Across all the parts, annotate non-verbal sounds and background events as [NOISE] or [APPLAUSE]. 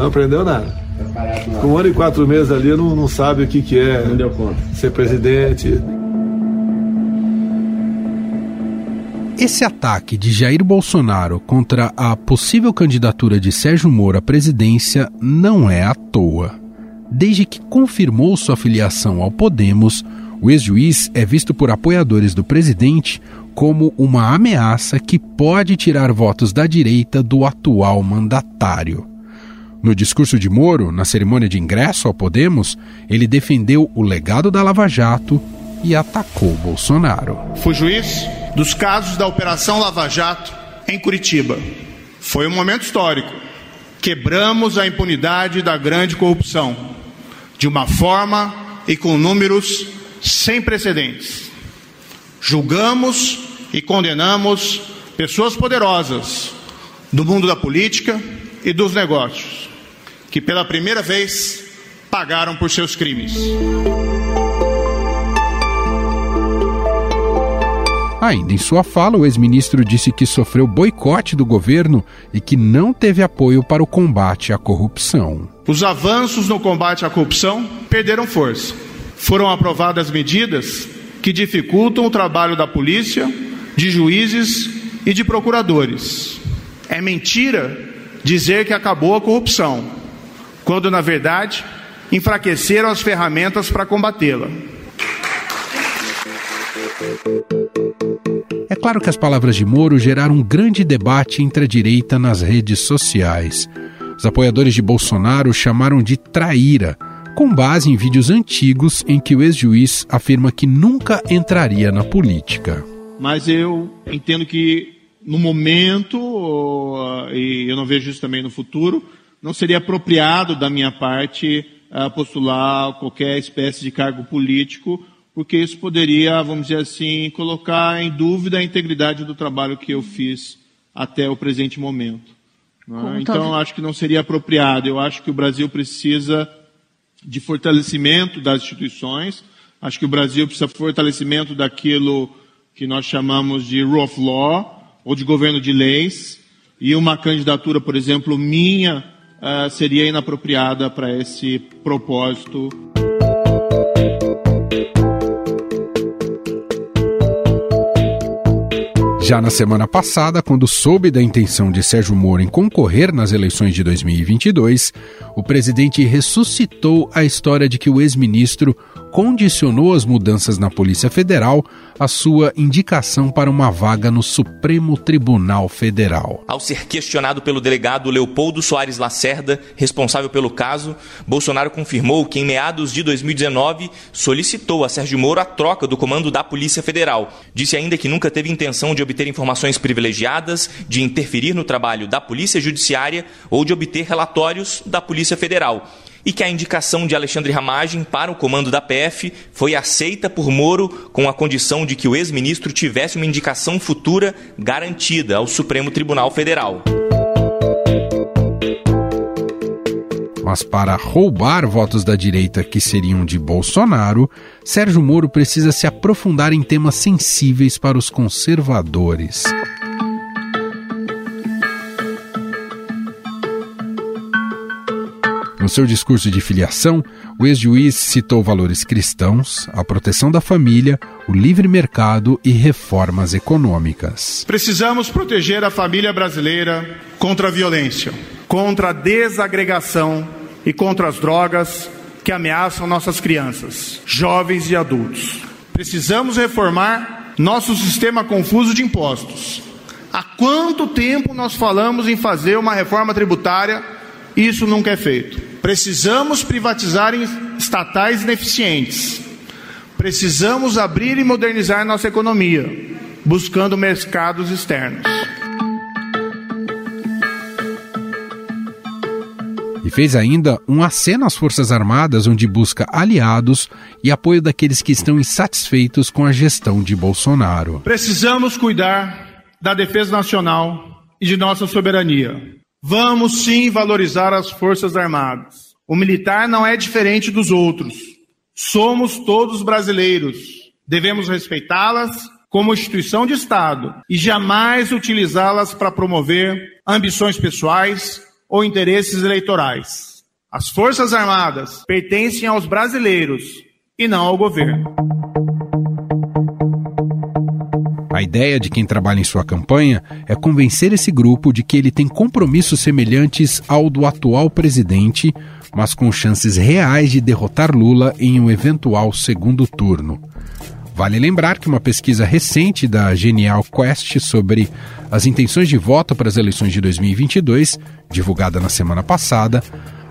Não aprendeu nada. Com um ano e quatro meses ali, não, não sabe o que, que é não deu conta. ser presidente. Esse ataque de Jair Bolsonaro contra a possível candidatura de Sérgio Moro à presidência não é à toa. Desde que confirmou sua filiação ao Podemos, o ex-juiz é visto por apoiadores do presidente como uma ameaça que pode tirar votos da direita do atual mandatário. No discurso de Moro, na cerimônia de ingresso ao Podemos, ele defendeu o legado da Lava Jato e atacou Bolsonaro. Fui juiz dos casos da Operação Lava Jato em Curitiba. Foi um momento histórico. Quebramos a impunidade da grande corrupção de uma forma e com números sem precedentes. Julgamos e condenamos pessoas poderosas do mundo da política e dos negócios, que pela primeira vez pagaram por seus crimes. Ainda em sua fala, o ex-ministro disse que sofreu boicote do governo e que não teve apoio para o combate à corrupção. Os avanços no combate à corrupção perderam força. Foram aprovadas medidas que dificultam o trabalho da polícia, de juízes e de procuradores. É mentira dizer que acabou a corrupção, quando na verdade enfraqueceram as ferramentas para combatê-la. É claro que as palavras de Moro geraram um grande debate entre a direita nas redes sociais. Os apoiadores de Bolsonaro chamaram de traíra, com base em vídeos antigos em que o ex-juiz afirma que nunca entraria na política. Mas eu entendo que no momento, e eu não vejo isso também no futuro, não seria apropriado da minha parte postular qualquer espécie de cargo político porque isso poderia, vamos dizer assim, colocar em dúvida a integridade do trabalho que eu fiz até o presente momento. É? Então, acho que não seria apropriado. Eu acho que o Brasil precisa de fortalecimento das instituições. Acho que o Brasil precisa de fortalecimento daquilo que nós chamamos de rule of law, ou de governo de leis. E uma candidatura, por exemplo, minha, uh, seria inapropriada para esse propósito. Já na semana passada, quando soube da intenção de Sérgio Moro em concorrer nas eleições de 2022, o presidente ressuscitou a história de que o ex-ministro condicionou as mudanças na Polícia Federal à sua indicação para uma vaga no Supremo Tribunal Federal. Ao ser questionado pelo delegado Leopoldo Soares Lacerda, responsável pelo caso, Bolsonaro confirmou que em meados de 2019 solicitou a Sérgio Moro a troca do comando da Polícia Federal. Disse ainda que nunca teve intenção de obter informações privilegiadas, de interferir no trabalho da Polícia Judiciária ou de obter relatórios da Polícia Federal e que a indicação de Alexandre Ramagem para o comando da PF foi aceita por Moro com a condição de que o ex-ministro tivesse uma indicação futura garantida ao Supremo Tribunal Federal. Mas para roubar votos da direita que seriam de Bolsonaro, Sérgio Moro precisa se aprofundar em temas sensíveis para os conservadores. No seu discurso de filiação, o ex-juiz citou valores cristãos, a proteção da família, o livre mercado e reformas econômicas. Precisamos proteger a família brasileira contra a violência, contra a desagregação e contra as drogas que ameaçam nossas crianças, jovens e adultos. Precisamos reformar nosso sistema confuso de impostos. Há quanto tempo nós falamos em fazer uma reforma tributária? Isso nunca é feito. Precisamos privatizar estatais ineficientes. Precisamos abrir e modernizar nossa economia, buscando mercados externos. E fez ainda um aceno às Forças Armadas, onde busca aliados e apoio daqueles que estão insatisfeitos com a gestão de Bolsonaro. Precisamos cuidar da defesa nacional e de nossa soberania. Vamos sim valorizar as Forças Armadas. O militar não é diferente dos outros. Somos todos brasileiros. Devemos respeitá-las como instituição de Estado e jamais utilizá-las para promover ambições pessoais ou interesses eleitorais. As Forças Armadas pertencem aos brasileiros e não ao governo. A ideia de quem trabalha em sua campanha é convencer esse grupo de que ele tem compromissos semelhantes ao do atual presidente, mas com chances reais de derrotar Lula em um eventual segundo turno. Vale lembrar que uma pesquisa recente da Genial Quest sobre as intenções de voto para as eleições de 2022, divulgada na semana passada,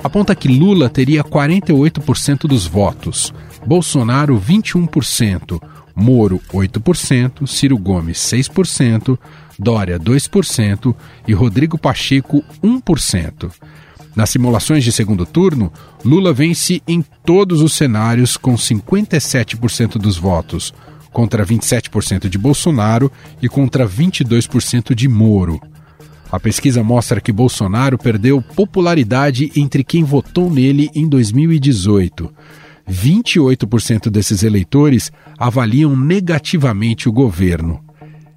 aponta que Lula teria 48% dos votos, Bolsonaro 21%, Moro 8%, Ciro Gomes 6%, Dória 2% e Rodrigo Pacheco 1%. Nas simulações de segundo turno, Lula vence em todos os cenários com 57% dos votos, contra 27% de Bolsonaro e contra 22% de Moro. A pesquisa mostra que Bolsonaro perdeu popularidade entre quem votou nele em 2018. 28% desses eleitores avaliam negativamente o governo.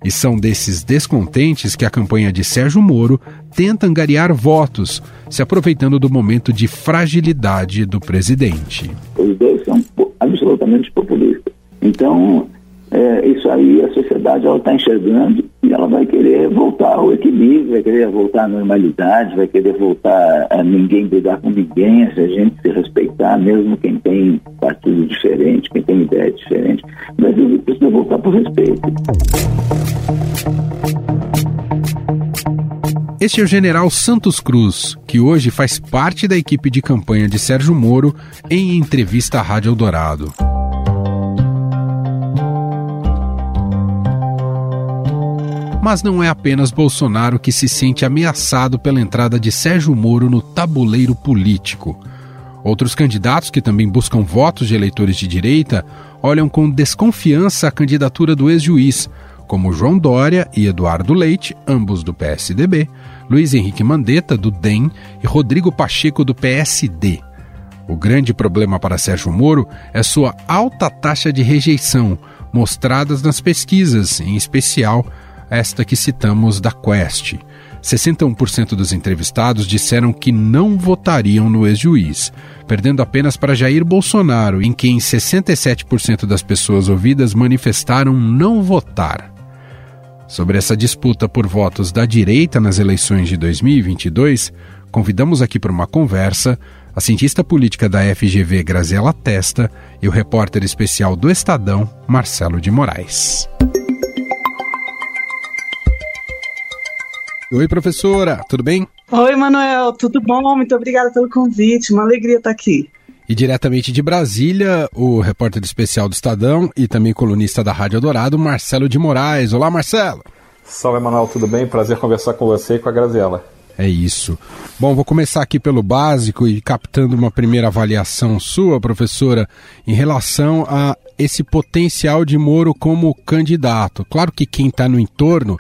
E são desses descontentes que a campanha de Sérgio Moro tenta angariar votos, se aproveitando do momento de fragilidade do presidente. Os dois são absolutamente populistas. Então, é, isso aí a sociedade está enxergando e ela vai querer voltar ao equilíbrio, vai querer voltar à normalidade, vai querer voltar a ninguém brigar com ninguém, a gente se respeitar, mesmo quem tem partido diferente, quem tem ideia diferente. Mas precisa voltar para o respeito. Este é o general Santos Cruz, que hoje faz parte da equipe de campanha de Sérgio Moro em entrevista à Rádio Eldorado. Mas não é apenas Bolsonaro que se sente ameaçado pela entrada de Sérgio Moro no tabuleiro político. Outros candidatos que também buscam votos de eleitores de direita olham com desconfiança a candidatura do ex-juiz, como João Dória e Eduardo Leite, ambos do PSDB, Luiz Henrique Mandetta, do DEM, e Rodrigo Pacheco, do PSD. O grande problema para Sérgio Moro é sua alta taxa de rejeição, mostradas nas pesquisas, em especial esta que citamos da Quest. 61% dos entrevistados disseram que não votariam no ex-juiz, perdendo apenas para Jair Bolsonaro, em quem 67% das pessoas ouvidas manifestaram não votar. Sobre essa disputa por votos da direita nas eleições de 2022, convidamos aqui para uma conversa a cientista política da FGV Graziela Testa e o repórter especial do Estadão, Marcelo de Moraes. Oi, professora, tudo bem? Oi, Manuel, tudo bom? Muito obrigada pelo convite, uma alegria estar aqui. E diretamente de Brasília, o repórter especial do Estadão e também colunista da Rádio Dourado, Marcelo de Moraes. Olá, Marcelo. Salve, Manuel, tudo bem? Prazer conversar com você e com a Graziela. É isso. Bom, vou começar aqui pelo básico e captando uma primeira avaliação sua, professora, em relação a esse potencial de Moro como candidato. Claro que quem está no entorno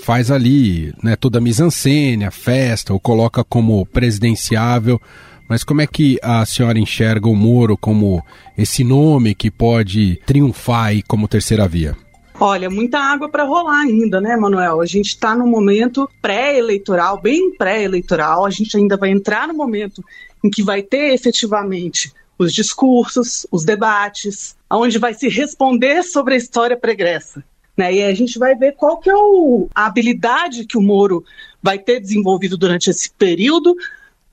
faz ali né, toda a mise-en-scène, a festa, ou coloca como presidenciável. Mas como é que a senhora enxerga o Moro como esse nome que pode triunfar aí como terceira via? Olha, muita água para rolar ainda, né, Manuel? A gente está no momento pré-eleitoral, bem pré-eleitoral. A gente ainda vai entrar no momento em que vai ter efetivamente os discursos, os debates, onde vai se responder sobre a história pregressa. Né? E a gente vai ver qual que é o, a habilidade que o Moro vai ter desenvolvido durante esse período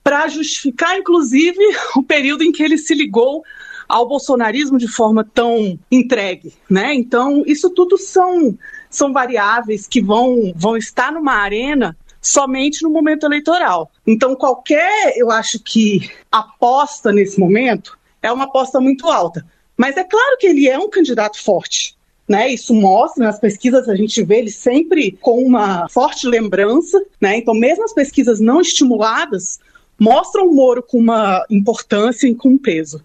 para justificar, inclusive, [LAUGHS] o período em que ele se ligou ao bolsonarismo de forma tão entregue, né? Então, isso tudo são, são variáveis que vão, vão estar numa arena somente no momento eleitoral. Então, qualquer, eu acho que aposta nesse momento é uma aposta muito alta. Mas é claro que ele é um candidato forte. Né, isso mostra, nas pesquisas a gente vê ele sempre com uma forte lembrança, né? Então, mesmo as pesquisas não estimuladas mostram o Moro com uma importância e com um peso.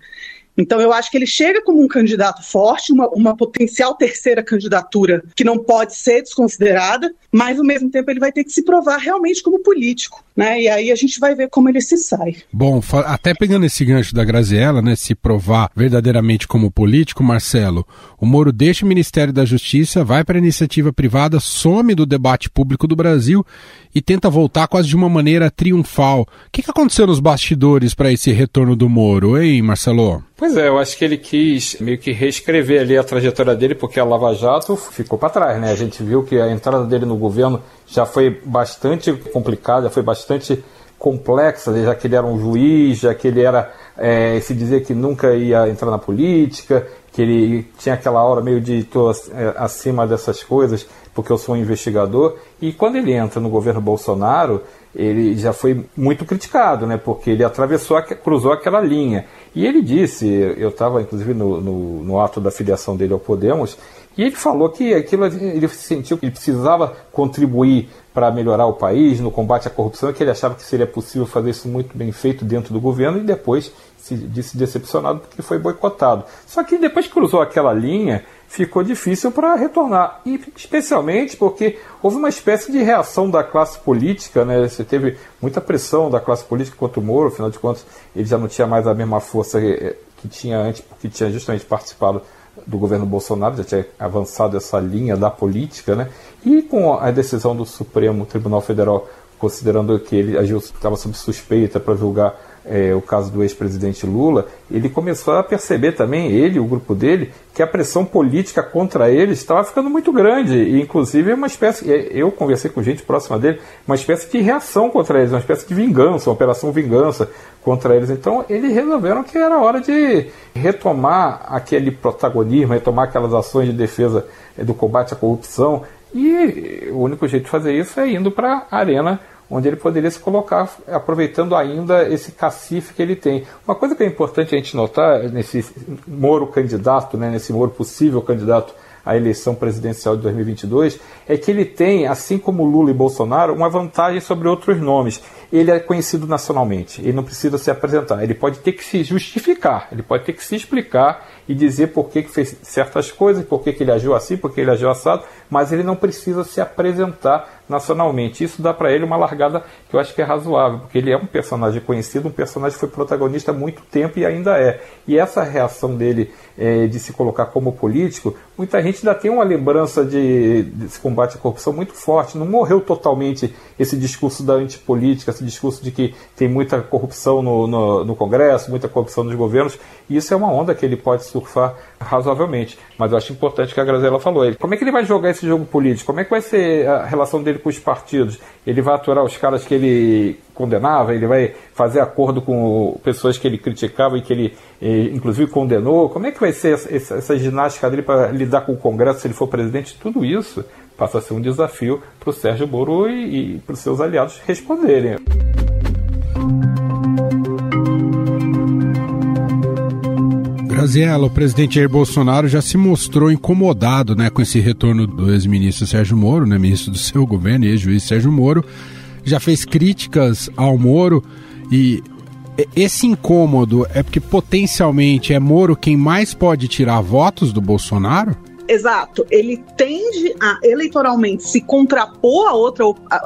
Então eu acho que ele chega como um candidato forte, uma, uma potencial terceira candidatura que não pode ser desconsiderada, mas ao mesmo tempo ele vai ter que se provar realmente como político, né? E aí a gente vai ver como ele se sai. Bom, até pegando esse gancho da Graziella, né, se provar verdadeiramente como político, Marcelo, o Moro deixa o Ministério da Justiça, vai para a iniciativa privada, some do debate público do Brasil e tenta voltar quase de uma maneira triunfal. O que, que aconteceu nos bastidores para esse retorno do Moro, hein, Marcelo? Pois é, eu acho que ele quis meio que reescrever ali a trajetória dele, porque a Lava Jato ficou para trás, né? A gente viu que a entrada dele no governo já foi bastante complicada, foi bastante complexa, já que ele era um juiz, já que ele era, é, se dizia que nunca ia entrar na política, que ele tinha aquela aura meio de tô é, acima dessas coisas, porque eu sou um investigador. E quando ele entra no governo Bolsonaro, ele já foi muito criticado, né? Porque ele atravessou, cruzou aquela linha. E ele disse, eu estava inclusive no, no, no, ato da filiação dele ao Podemos, e ele falou que aquilo ele sentiu que ele precisava contribuir para melhorar o país no combate à corrupção, que ele achava que seria possível fazer isso muito bem feito dentro do governo, e depois se disse decepcionado porque foi boicotado. Só que depois que cruzou aquela linha, ficou difícil para retornar, e especialmente porque houve uma espécie de reação da classe política, né? Você teve muita pressão da classe política contra o Moro, afinal de contas ele já não tinha mais a mesma força eh, que tinha antes, porque tinha justamente participado do governo Bolsonaro, já tinha avançado essa linha da política, né? E com a decisão do Supremo Tribunal Federal considerando que ele agiu estava sob suspeita para julgar é, o caso do ex-presidente Lula, ele começou a perceber também, ele o grupo dele, que a pressão política contra ele estava ficando muito grande. E, inclusive, é uma espécie. É, eu conversei com gente próxima dele, uma espécie de reação contra eles, uma espécie de vingança, uma operação vingança contra eles. Então, eles resolveram que era hora de retomar aquele protagonismo, retomar aquelas ações de defesa é, do combate à corrupção. E o único jeito de fazer isso é indo para a arena onde ele poderia se colocar aproveitando ainda esse cacife que ele tem. Uma coisa que é importante a gente notar nesse Moro candidato, né, nesse Moro possível candidato à eleição presidencial de 2022, é que ele tem, assim como Lula e Bolsonaro, uma vantagem sobre outros nomes. Ele é conhecido nacionalmente, ele não precisa se apresentar, ele pode ter que se justificar, ele pode ter que se explicar e dizer por que, que fez certas coisas, por que, que ele agiu assim, por que ele agiu assado, mas ele não precisa se apresentar nacionalmente. Isso dá para ele uma largada que eu acho que é razoável, porque ele é um personagem conhecido, um personagem que foi protagonista há muito tempo e ainda é. E essa reação dele é, de se colocar como político, muita gente ainda tem uma lembrança de, desse combate à corrupção muito forte. Não morreu totalmente esse discurso da antipolítica, esse discurso de que tem muita corrupção no, no, no Congresso, muita corrupção nos governos. E isso é uma onda que ele pode surfar razoavelmente. Mas eu acho importante que a Graziela falou. Ele, como é que ele vai jogar esse jogo político? Como é que vai ser a relação dele com os partidos? Ele vai aturar os caras que ele condenava? Ele vai fazer acordo com pessoas que ele criticava e que ele, eh, inclusive, condenou? Como é que vai ser essa, essa ginástica dele para lidar com o Congresso se ele for presidente? Tudo isso passa a ser um desafio para o Sérgio Moro e, e para os seus aliados responderem. Graziella, o presidente Jair Bolsonaro já se mostrou incomodado né, com esse retorno do ex-ministro Sérgio Moro, né, ministro do seu governo e ex-juiz Sérgio Moro, já fez críticas ao Moro e esse incômodo é porque potencialmente é Moro quem mais pode tirar votos do Bolsonaro? Exato. Ele tende a eleitoralmente se contrapor a outra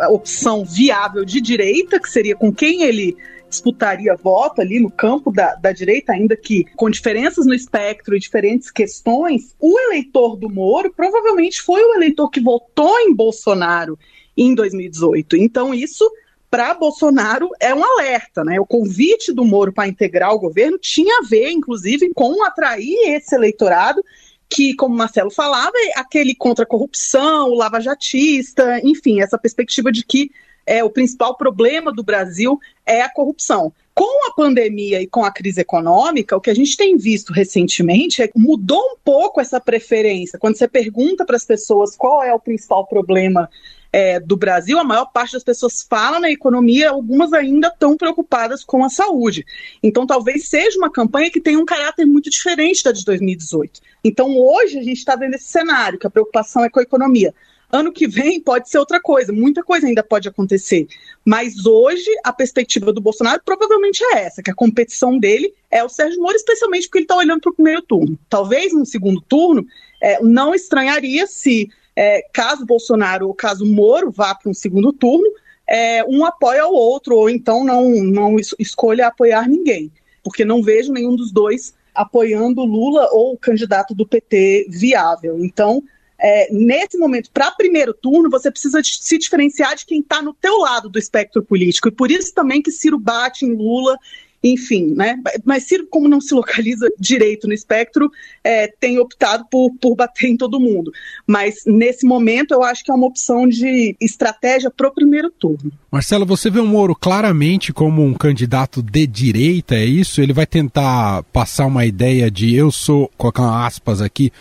opção viável de direita, que seria com quem ele disputaria voto ali no campo da, da direita, ainda que com diferenças no espectro e diferentes questões, o eleitor do Moro provavelmente foi o eleitor que votou em Bolsonaro em 2018. Então, isso para Bolsonaro é um alerta, né? O convite do Moro para integrar o governo tinha a ver, inclusive, com atrair esse eleitorado que, como Marcelo falava, é aquele contra a corrupção, o lava-jatista, enfim, essa perspectiva de que é, o principal problema do Brasil é a corrupção. Com a pandemia e com a crise econômica, o que a gente tem visto recentemente é que mudou um pouco essa preferência. Quando você pergunta para as pessoas qual é o principal problema é, do Brasil, a maior parte das pessoas fala na economia, algumas ainda estão preocupadas com a saúde. Então, talvez seja uma campanha que tenha um caráter muito diferente da de 2018. Então, hoje, a gente está vendo esse cenário, que a preocupação é com a economia. Ano que vem pode ser outra coisa, muita coisa ainda pode acontecer. Mas hoje a perspectiva do Bolsonaro provavelmente é essa, que a competição dele é o Sérgio Moro, especialmente porque ele está olhando para o primeiro turno. Talvez no segundo turno, é, não estranharia se, é, caso Bolsonaro ou caso Moro vá para um segundo turno, é, um apoia o outro, ou então não, não escolha apoiar ninguém, porque não vejo nenhum dos dois apoiando Lula ou o candidato do PT viável. Então, é, nesse momento, para primeiro turno, você precisa se diferenciar de quem está no teu lado do espectro político. E por isso também que Ciro bate em Lula enfim, né? Mas Ciro, como não se localiza [LAUGHS] direito no espectro, é, tem optado por, por bater em todo mundo. Mas nesse momento eu acho que é uma opção de estratégia para o primeiro turno. Marcelo, você vê o Moro claramente como um candidato de direita, é isso? Ele vai tentar passar uma ideia de eu sou, colocar aspas aqui,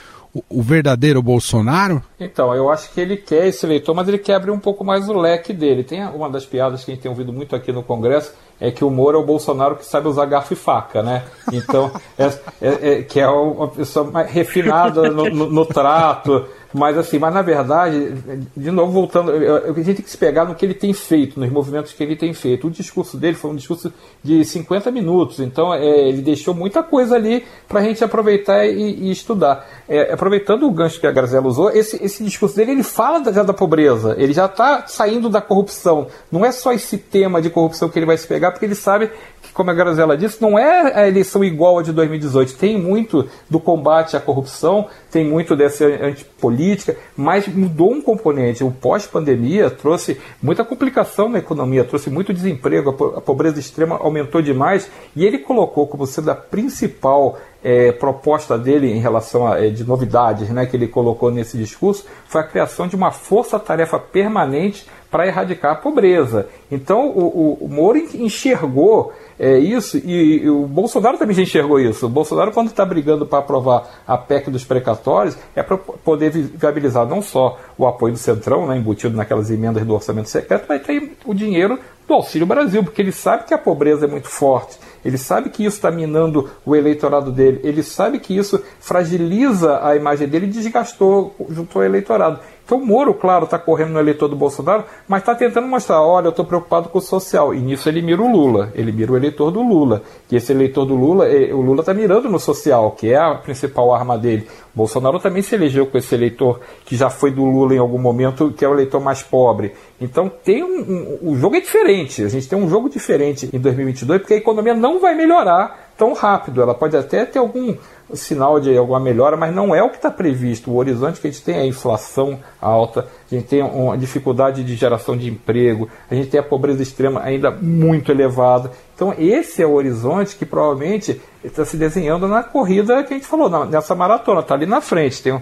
o verdadeiro Bolsonaro? Então, eu acho que ele quer esse eleitor, mas ele quer abrir um pouco mais o leque dele. Tem uma das piadas que a gente tem ouvido muito aqui no Congresso, é que o Moro é o Bolsonaro que sabe usar garfo e faca, né? Então, é, é, é, que é uma pessoa mais refinada no, no, no trato, mas assim, mas na verdade, de novo voltando, a gente tem que se pegar no que ele tem feito, nos movimentos que ele tem feito. O discurso dele foi um discurso de 50 minutos, então é, ele deixou muita coisa ali para a gente aproveitar e, e estudar. É, aproveitando o gancho que a Grazela usou, esse, esse discurso dele ele fala já da pobreza, ele já está saindo da corrupção. Não é só esse tema de corrupção que ele vai se pegar, porque ele sabe que, como a Grazela disse, não é a eleição igual a de 2018. Tem muito do combate à corrupção, tem muito dessa antipolítica, mas mudou um componente. O pós-pandemia trouxe muita complicação na economia, trouxe muito desemprego, a pobreza extrema aumentou demais, e ele colocou como sendo a principal é, proposta dele em relação a é, de novidades né, que ele colocou nesse discurso foi a criação de uma força-tarefa permanente para erradicar a pobreza. Então o, o, o Moro enxergou é, isso e, e, o Bolsonaro também já enxergou isso. O Bolsonaro, quando está brigando para aprovar a PEC dos precatórios, é para poder viabilizar não só o apoio do Centrão, né, embutido naquelas emendas do orçamento secreto, mas tem o dinheiro do Auxílio Brasil, porque ele sabe que a pobreza é muito forte. Ele sabe que isso está minando o eleitorado dele, ele sabe que isso fragiliza a imagem dele e desgastou junto ao eleitorado. Então o Moro, claro, está correndo no eleitor do Bolsonaro, mas está tentando mostrar, olha, eu estou preocupado com o social. E nisso ele mira o Lula, ele mira o eleitor do Lula. Que esse eleitor do Lula, eh, o Lula está mirando no social, que é a principal arma dele. O Bolsonaro também se elegeu com esse eleitor que já foi do Lula em algum momento, que é o eleitor mais pobre. Então tem um, um, o jogo é diferente. A gente tem um jogo diferente em 2022 porque a economia não vai melhorar tão rápido. Ela pode até ter algum sinal de alguma melhora, mas não é o que está previsto. O horizonte que a gente tem é a inflação alta, a gente tem uma dificuldade de geração de emprego, a gente tem a pobreza extrema ainda muito elevada. Então, esse é o horizonte que provavelmente está se desenhando na corrida que a gente falou, nessa maratona, está ali na frente. Tem um,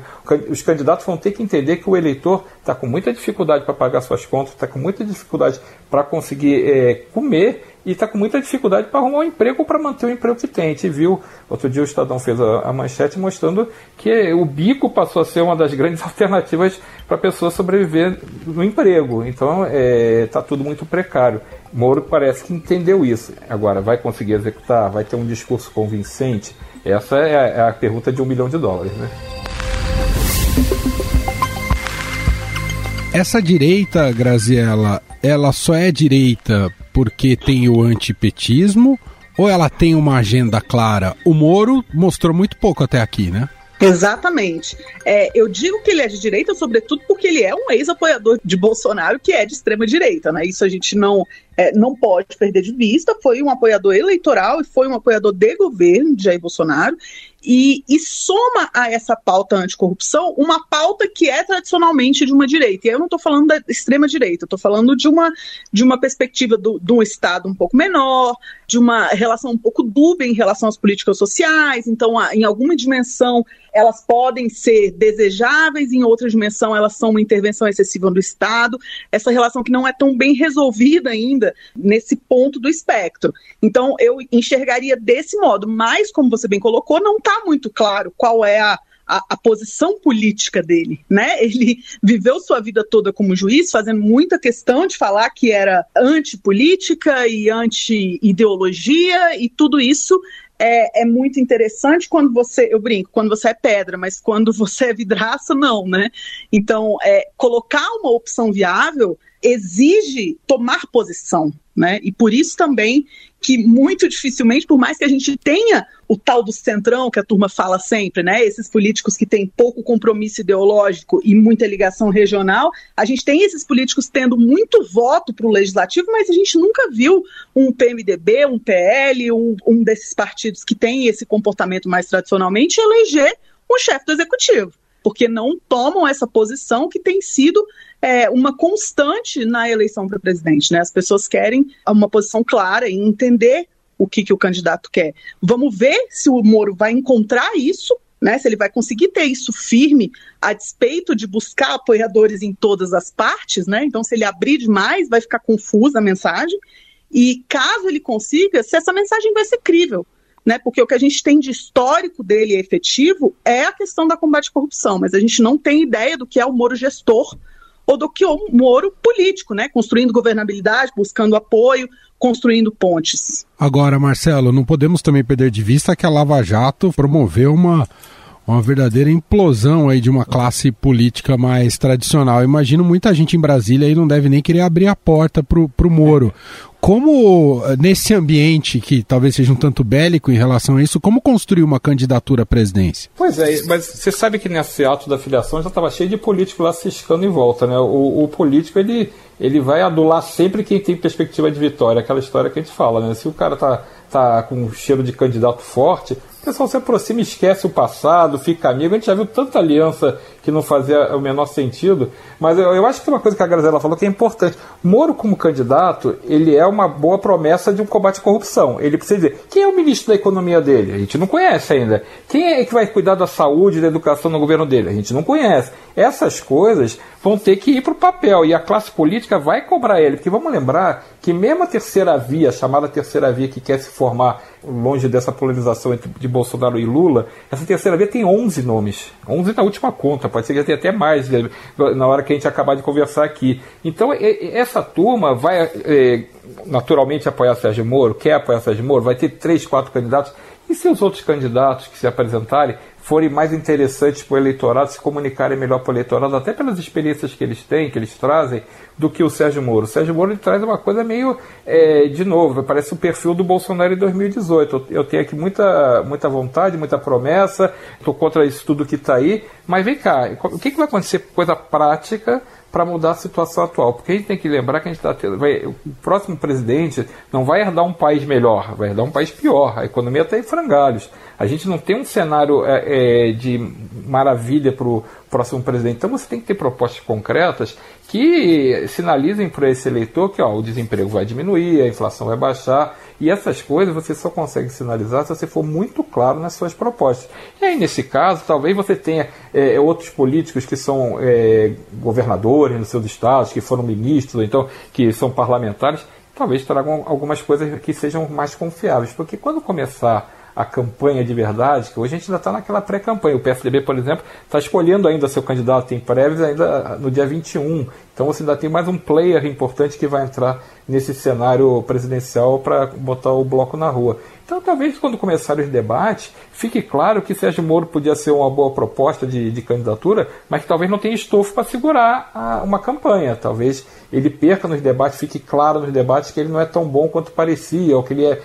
os candidatos vão ter que entender que o eleitor está com muita dificuldade para pagar suas contas, está com muita dificuldade para conseguir é, comer e está com muita dificuldade para arrumar um emprego ou para manter o emprego que tem. A gente viu, outro dia o Estadão fez a, a, manchete mostrando que o bico passou a ser uma das grandes [LAUGHS] alternativas para a pessoa sobreviver no emprego. Então está é, tá tudo muito precário. Moro parece que entendeu isso. Agora, vai conseguir executar? Vai ter um discurso convincente? Essa é a, é a pergunta de um milhão de dólares, né? Essa direita, Graziella, ela só é direita porque tem o antipetismo ou ela tem uma agenda clara? O Moro mostrou muito pouco até aqui, né? Exatamente. É, eu digo que ele é de direita, sobretudo porque ele é um ex-apoiador de Bolsonaro, que é de extrema direita, né? Isso a gente não, é, não pode perder de vista. Foi um apoiador eleitoral e foi um apoiador de governo de Jair Bolsonaro. E, e, soma a essa pauta anticorrupção uma pauta que é tradicionalmente de uma direita. E eu não estou falando da extrema-direita, estou falando de uma, de uma perspectiva do, um Estado um pouco menor, de uma relação um pouco dúbia em relação às políticas sociais. Então, em alguma dimensão, elas podem ser desejáveis, em outra dimensão, elas são uma intervenção excessiva do Estado. Essa relação que não é tão bem resolvida ainda nesse ponto do espectro. Então, eu enxergaria desse modo, mas, como você bem colocou, não está muito claro qual é a, a, a, posição política dele, né? [LAUGHS] Ele viveu sua vida toda como juiz, fazendo muita questão de falar que era antipolítica e anti-ideologia, e tudo isso é, é, muito interessante quando você, eu brinco, quando você é pedra, mas quando você é vidraça, não, né? Então, é, colocar uma opção viável exige tomar posição, né? E por isso também que muito dificilmente, por mais que a gente tenha o tal do centrão que a turma fala sempre, né? Esses políticos que têm pouco compromisso ideológico e muita ligação regional, a gente tem esses políticos tendo muito voto para o legislativo, mas a gente nunca viu um PMDB, um PL, um, um desses partidos que tem esse comportamento mais tradicionalmente eleger um chefe do executivo porque não tomam essa posição que tem sido é, uma constante na eleição para presidente. Né? As pessoas querem uma posição clara e entender o que, que o candidato quer. Vamos ver se o Moro vai encontrar isso, né? se ele vai conseguir ter isso firme a despeito de buscar apoiadores em todas as partes. Né? Então, se ele abrir demais, vai ficar confusa a mensagem. E caso ele consiga, se essa mensagem vai ser crível né? Porque o que a gente tem de histórico dele efetivo é a questão da combate à corrupção, mas a gente não tem ideia do que é o Moro gestor ou do que é o Moro político, né? Construindo governabilidade, buscando apoio, construindo pontes. Agora, Marcelo, não podemos também perder de vista que a Lava Jato promoveu uma uma verdadeira implosão aí de uma classe política mais tradicional. Imagino muita gente em Brasília aí não deve nem querer abrir a porta pro, pro Moro. Como, nesse ambiente que talvez seja um tanto bélico em relação a isso, como construir uma candidatura à presidência? Pois é, mas você sabe que nesse ato da filiação já estava cheio de político lá ciscando em volta, né? O, o, político, ele, ele vai adular sempre quem tem perspectiva de vitória, aquela história que a gente fala, né? Se o cara tá, tá com um cheiro de candidato forte, pessoal se aproxima, esquece o passado, fica amigo. A gente já viu tanta aliança que não fazia o menor sentido. Mas eu, eu acho que tem uma coisa que a Grazela falou que é importante. Moro, como candidato, ele é uma boa promessa de um combate à corrupção. Ele precisa dizer quem é o ministro da economia dele? A gente não conhece ainda. Quem é que vai cuidar da saúde da educação no governo dele? A gente não conhece. Essas coisas vão ter que ir para o papel e a classe política vai cobrar ele. Porque vamos lembrar que mesmo a terceira via, chamada terceira via que quer se formar longe dessa polarização entre de Bolsonaro e Lula, essa terceira via tem 11 nomes. 11 na última conta, pode ser que já tenha até mais né, na hora que a gente acabar de conversar aqui. Então, essa turma vai é, naturalmente apoiar Sérgio Moro, quer apoiar Sérgio Moro, vai ter três, quatro candidatos. E se os outros candidatos que se apresentarem forem mais interessantes para o eleitorado, se comunicarem melhor para o eleitorado, até pelas experiências que eles têm, que eles trazem, do que o Sérgio Moro. O Sérgio Moro ele traz uma coisa meio, é, de novo, parece o perfil do Bolsonaro em 2018. Eu tenho aqui muita, muita vontade, muita promessa, estou contra isso tudo que está aí, mas vem cá, o que, que vai acontecer coisa prática para mudar a situação atual. Porque a gente tem que lembrar que a gente está tendo. Vai, o próximo presidente não vai herdar um país melhor, vai herdar um país pior. A economia está em frangalhos. A gente não tem um cenário é, é, de maravilha para o próximo presidente. Então você tem que ter propostas concretas que sinalizem para esse eleitor que ó, o desemprego vai diminuir, a inflação vai baixar. E essas coisas você só consegue sinalizar se você for muito claro nas suas propostas. E aí, nesse caso, talvez você tenha é, outros políticos que são é, governadores nos seus estados, que foram ministros, ou então que são parlamentares, talvez tragam algumas coisas que sejam mais confiáveis. Porque quando começar a campanha de verdade, que hoje a gente ainda está naquela pré-campanha. O PSDB, por exemplo, está escolhendo ainda seu candidato em prévios ainda no dia 21. Então você ainda tem mais um player importante que vai entrar nesse cenário presidencial para botar o bloco na rua. Então talvez quando começarem os debates, fique claro que Sérgio Moro podia ser uma boa proposta de, de candidatura, mas que talvez não tenha estofo para segurar a, uma campanha. Talvez ele perca nos debates, fique claro nos debates que ele não é tão bom quanto parecia, ou que ele é,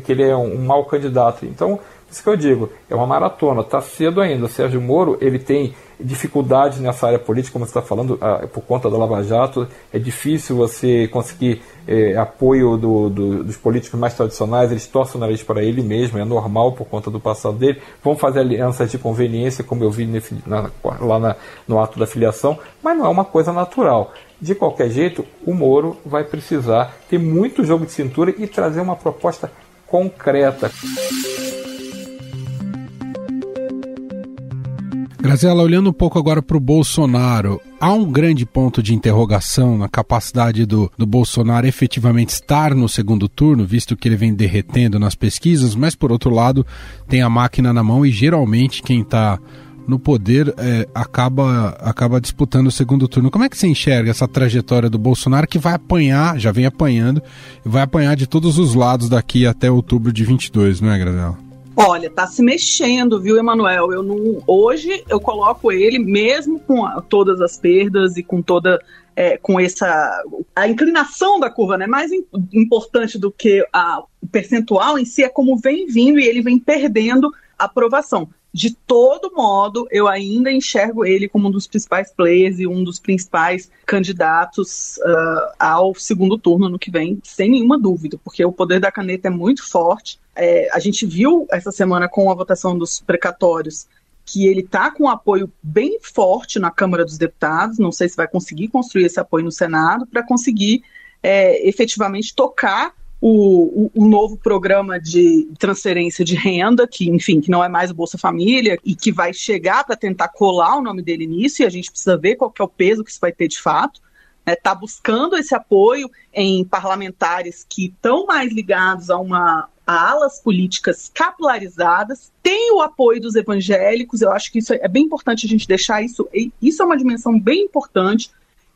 que ele é um, um mau candidato. Então, isso que eu digo, é uma maratona, está cedo ainda. O Sérgio Moro, ele tem dificuldades nessa área política, como você está falando, por conta da Lava Jato. É difícil você conseguir é, apoio do, do, dos políticos mais tradicionais, eles torcem o nariz para ele mesmo, é normal por conta do passado dele. Vão fazer alianças de conveniência, como eu vi nesse, na, lá na, no ato da filiação, mas não é uma coisa natural. De qualquer jeito, o Moro vai precisar ter muito jogo de cintura e trazer uma proposta concreta. Grazela, olhando um pouco agora para o Bolsonaro, há um grande ponto de interrogação na capacidade do, do Bolsonaro efetivamente estar no segundo turno, visto que ele vem derretendo nas pesquisas, mas por outro lado, tem a máquina na mão e geralmente quem está no poder é, acaba, acaba disputando o segundo turno. Como é que você enxerga essa trajetória do Bolsonaro que vai apanhar, já vem apanhando, e vai apanhar de todos os lados daqui até outubro de 22, não é, Gradela? Olha, tá se mexendo, viu, Emanuel? Eu não, hoje eu coloco ele mesmo com a, todas as perdas e com toda é, com essa a inclinação da curva, né? Mais in, importante do que a, o percentual em si é como vem vindo e ele vem perdendo aprovação de todo modo, eu ainda enxergo ele como um dos principais players e um dos principais candidatos uh, ao segundo turno no que vem, sem nenhuma dúvida, porque o poder da caneta é muito forte. É, a gente viu essa semana com a votação dos precatórios que ele está com um apoio bem forte na Câmara dos Deputados. Não sei se vai conseguir construir esse apoio no Senado para conseguir é, efetivamente tocar o, o, o, novo programa de transferência de renda, que, enfim, que não é mais o Bolsa Família, e que vai chegar para tentar colar o nome dele nisso, e a gente precisa ver qual é o peso que isso vai ter de fato. Está né? buscando esse apoio em parlamentares que estão mais ligados a uma a alas políticas capilarizadas, tem o apoio dos evangélicos, eu acho que isso é bem importante a gente deixar isso, isso é uma dimensão bem importante,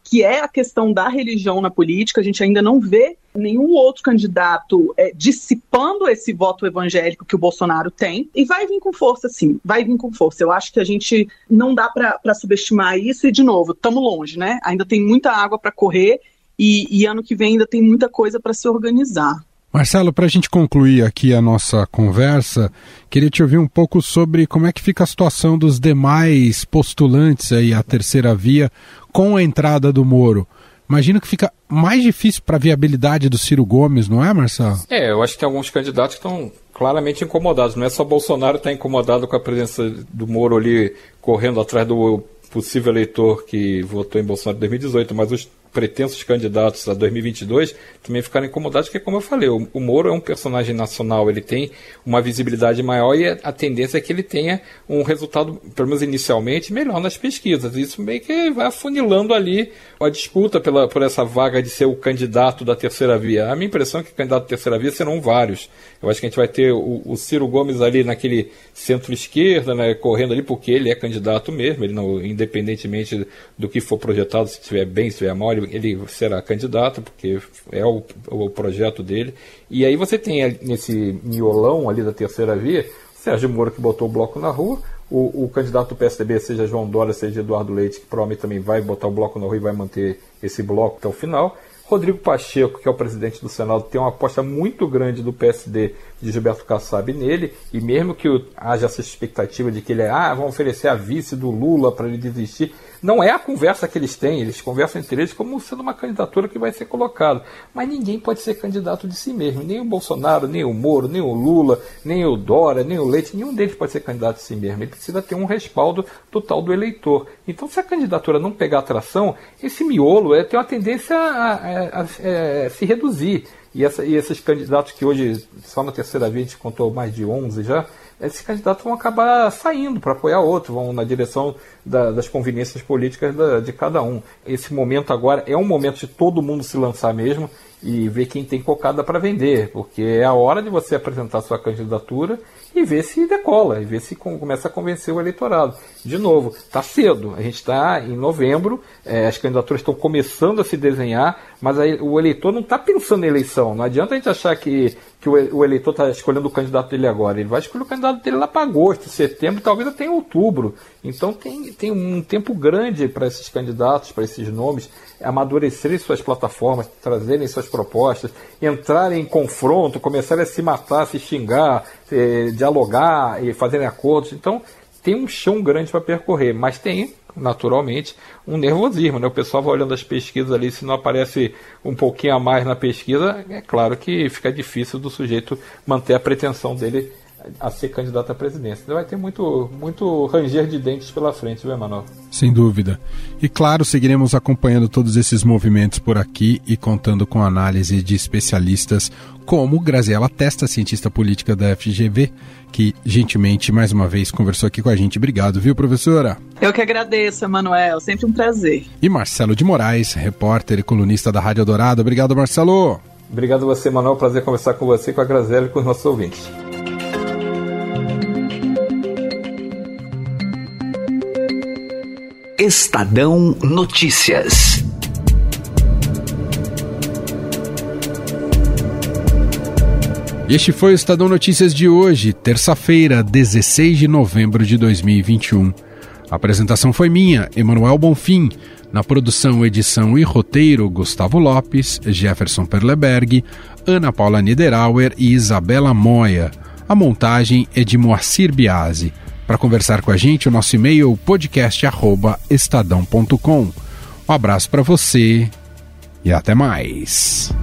que é a questão da religião na política. A gente ainda não vê nenhum outro candidato é, dissipando esse voto evangélico que o Bolsonaro tem. E vai vir com força, sim, vai vir com força. Eu acho que a gente não dá para subestimar isso. E, de novo, estamos longe, né? Ainda tem muita água para correr e, e ano que vem ainda tem muita coisa para se organizar. Marcelo, para a gente concluir aqui a nossa conversa, queria te ouvir um pouco sobre como é que fica a situação dos demais postulantes aí à terceira via com a entrada do Moro. Imagino que fica mais difícil para a viabilidade do Ciro Gomes, não é, Marcelo? É, eu acho que tem alguns candidatos que estão claramente incomodados. Não é só Bolsonaro estar tá incomodado com a presença do Moro ali correndo atrás do possível eleitor que votou em Bolsonaro em 2018, mas os pretensos candidatos a 2022 também ficaram incomodados, porque, como eu falei, o, Moro é um personagem nacional, ele tem uma visibilidade maior e a, a, tendência é que ele tenha um resultado, pelo menos inicialmente, melhor nas pesquisas. Isso meio que vai afunilando ali a disputa pela, por essa vaga de ser o candidato da terceira via. A minha impressão é que o candidato da terceira via serão vários. Eu acho que a gente vai ter o, o Ciro Gomes ali naquele centro-esquerda, né, correndo ali, porque ele é candidato mesmo, ele não, independentemente do que for projetado, se estiver bem, se estiver mal, ele ele, será candidato, porque é o, o projeto dele. E aí você tem nesse miolão ali da terceira via, Sérgio Moro que botou o bloco na rua, o, o, candidato do PSDB, seja João Dória, seja Eduardo Leite, que provavelmente também vai botar o bloco na rua e vai manter esse bloco até o final. Rodrigo Pacheco, que é o presidente do Senado, tem uma aposta muito grande do PSD de Gilberto Kassab nele, e mesmo que haja essa expectativa de que ele é, ah, vão oferecer a vice do Lula para ele desistir, não é a conversa que eles têm, eles conversam entre eles como sendo uma candidatura que vai ser colocada. Mas ninguém pode ser candidato de si mesmo, nem o Bolsonaro, nem o Moro, nem o Lula, nem o Dória, nem o Leite, nenhum deles pode ser candidato de si mesmo. Ele precisa ter um respaldo total do eleitor. Então, se a candidatura não pegar atração, esse miolo é, tem uma tendência a, a, a, a é, se reduzir. E, essa, e, esses candidatos que hoje, só na terceira vez, a gente contou mais de 11 já, esses candidatos vão acabar saindo para apoiar outro, vão na direção da, das conveniências políticas da, de cada um. Esse momento agora é um momento de todo mundo se lançar mesmo e ver quem tem cocada para vender, porque é a hora de você apresentar sua candidatura e ver se decola, e ver se começa a convencer o eleitorado. De novo, está cedo, a gente está em novembro, é, as candidaturas estão começando a se desenhar, mas aí, o eleitor não está pensando em eleição. Não adianta a gente achar que, que o, eleitor está escolhendo o candidato dele agora, ele vai escolher o candidato dele lá para agosto, setembro, talvez até em outubro. Então tem, tem um tempo grande para esses candidatos, para esses nomes, amadurecerem suas plataformas, trazerem suas propostas, entrarem em confronto, começarem a se matar, se xingar, eh, dialogar e fazerem acordos. Então, tem um chão grande para percorrer, mas tem, naturalmente, um nervosismo. Né? O pessoal vai olhando as pesquisas ali, se não aparece um pouquinho a mais na pesquisa, é claro que fica difícil do sujeito manter a pretensão dele a ser candidato à presidência. Então vai ter muito, muito ranger de dentes pela frente, viu, Emanuel? Sem dúvida. E claro, seguiremos acompanhando todos esses movimentos por aqui e contando com análise de especialistas como Graziela Testa, cientista política da FGV, que gentilmente mais uma vez conversou aqui com a gente. Obrigado, viu, professora? Eu que agradeço, Emanuel. Sempre um prazer. E Marcelo de Moraes, repórter e colunista da Rádio Dourado. Obrigado, Marcelo. Obrigado a você, Emanuel. Prazer conversar com você, com a Graziela e com os nossos ouvintes. Estadão Notícias. Este foi o Estadão Notícias de hoje, terça-feira, 16 de novembro de 2021. A apresentação foi minha, Emanuel Bonfim. Na produção, edição e roteiro, Gustavo Lopes, Jefferson Perleberg, Ana Paula Niederauer e Isabela Moia. A montagem é de Moacir Biasi. Para conversar com a gente, o nosso e-mail podcast@estadão.com. Um abraço para você e até mais.